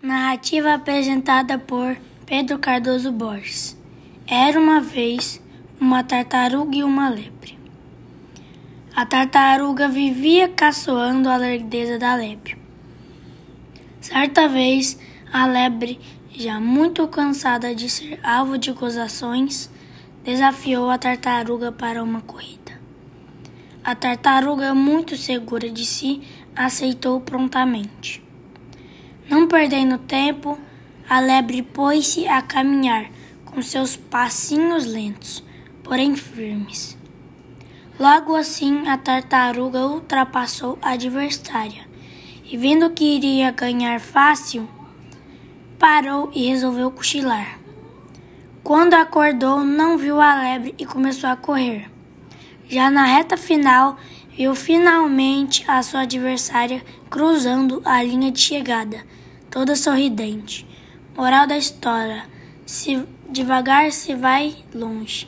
Narrativa apresentada por Pedro Cardoso Borges. Era uma vez uma tartaruga e uma lebre. A tartaruga vivia caçoando a lerdeza da lebre. Certa vez, a lebre, já muito cansada de ser alvo de gozações, desafiou a tartaruga para uma corrida. A tartaruga, muito segura de si, aceitou prontamente. Não perdendo tempo, a lebre pôs-se a caminhar com seus passinhos lentos, porém firmes. Logo assim, a tartaruga ultrapassou a adversária e, vendo que iria ganhar fácil, parou e resolveu cochilar. Quando acordou, não viu a lebre e começou a correr. Já na reta final, viu finalmente a sua adversária cruzando a linha de chegada, toda sorridente. Moral da história: se devagar se vai longe.